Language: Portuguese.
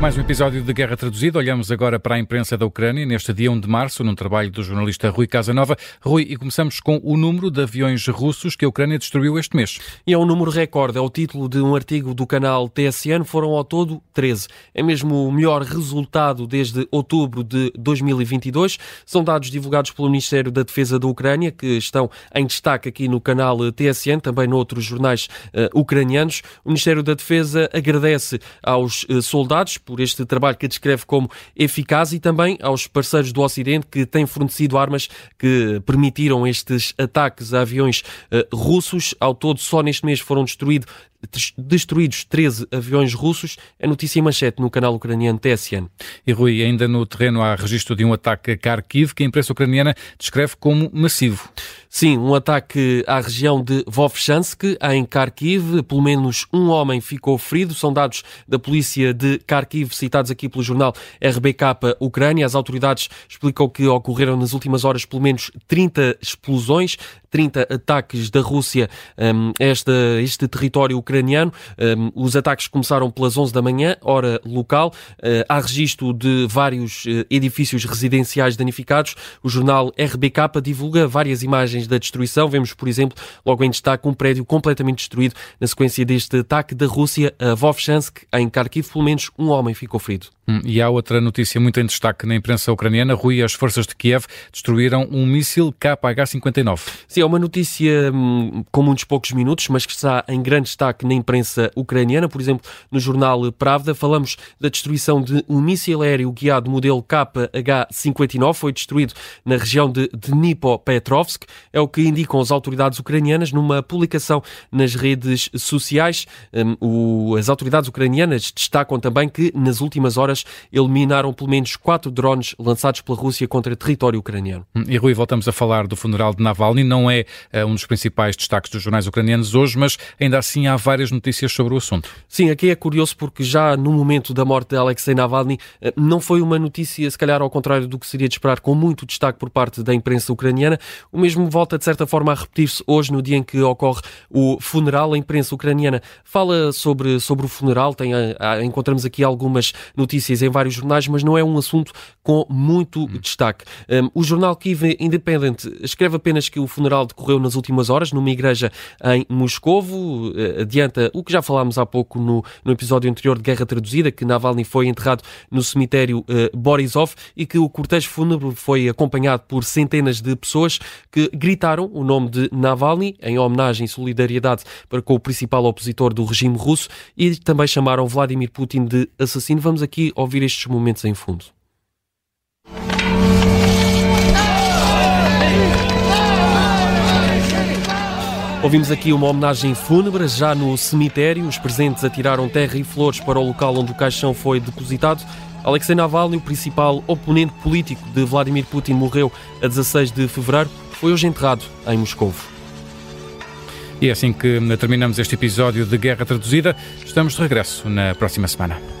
mais um episódio de Guerra Traduzida. Olhamos agora para a imprensa da Ucrânia neste dia 1 de março, num trabalho do jornalista Rui Casanova. Rui, e começamos com o número de aviões russos que a Ucrânia destruiu este mês. E é um número recorde, é o título de um artigo do canal TSN, foram ao todo 13. É mesmo o melhor resultado desde outubro de 2022. São dados divulgados pelo Ministério da Defesa da Ucrânia, que estão em destaque aqui no canal TSN, também noutros jornais uh, ucranianos. O Ministério da Defesa agradece aos uh, soldados por este trabalho que descreve como eficaz e também aos parceiros do Ocidente que têm fornecido armas que permitiram estes ataques a aviões uh, russos. Ao todo, só neste mês foram destruídos destruídos 13 aviões russos. É notícia em manchete no canal ucraniano TSN. E Rui, ainda no terreno há registro de um ataque a Kharkiv que a imprensa ucraniana descreve como massivo. Sim, um ataque à região de Vovchansk, em Kharkiv. Pelo menos um homem ficou ferido. São dados da polícia de Kharkiv, citados aqui pelo jornal RBK Ucrânia. As autoridades explicam que ocorreram nas últimas horas pelo menos 30 explosões, 30 ataques da Rússia um, este, território ucraniano. Um, os ataques começaram pelas 11 da manhã, hora local. Uh, há registro de vários uh, edifícios residenciais danificados. O jornal RBK divulga várias imagens da destruição. Vemos, por exemplo, logo em destaque um prédio completamente destruído na sequência deste ataque da Rússia a Vovchansk, em Kharkiv. Pelo menos um homem ficou ferido. Hum, e há outra notícia muito em destaque na imprensa ucraniana. Rui, as forças de Kiev destruíram um míssil KH-59. Sim, é uma notícia hum, com muitos poucos minutos, mas que está em grande destaque na imprensa ucraniana. Por exemplo, no jornal Pravda, falamos da destruição de um míssil aéreo guiado modelo KH-59. Foi destruído na região de Dnipropetrovsk. É o que indicam as autoridades ucranianas numa publicação nas redes sociais. Hum, as autoridades ucranianas destacam também que nas últimas horas eliminaram pelo menos quatro drones lançados pela Rússia contra território ucraniano. Hum, e Rui, voltamos a falar do funeral de Navalny. Não é uh, um dos principais destaques dos jornais ucranianos hoje, mas ainda assim há várias notícias sobre o assunto. Sim, aqui é curioso porque já no momento da morte de Alexei Navalny uh, não foi uma notícia, se calhar ao contrário do que seria de esperar, com muito destaque por parte da imprensa ucraniana. O mesmo volta de certa forma a repetir-se hoje no dia em que ocorre o funeral. A imprensa ucraniana fala sobre, sobre o funeral, tem, a, encontramos aqui algumas notícias notícias em vários jornais, mas não é um assunto com muito hum. destaque. Um, o jornal Kiev Independent escreve apenas que o funeral decorreu nas últimas horas numa igreja em Moscovo. Uh, adianta o que já falámos há pouco no, no episódio anterior de Guerra Traduzida, que Navalny foi enterrado no cemitério uh, Borisov e que o cortejo fúnebre foi acompanhado por centenas de pessoas que gritaram o nome de Navalny em homenagem e solidariedade para com o principal opositor do regime russo e também chamaram Vladimir Putin de assassino. Vamos aqui ouvir estes momentos em fundo. Ouvimos aqui uma homenagem fúnebre já no cemitério. Os presentes atiraram terra e flores para o local onde o caixão foi depositado. Alexei Navalny, o principal oponente político de Vladimir Putin, morreu a 16 de fevereiro. Foi hoje enterrado em Moscou. E é assim que terminamos este episódio de Guerra Traduzida. Estamos de regresso na próxima semana.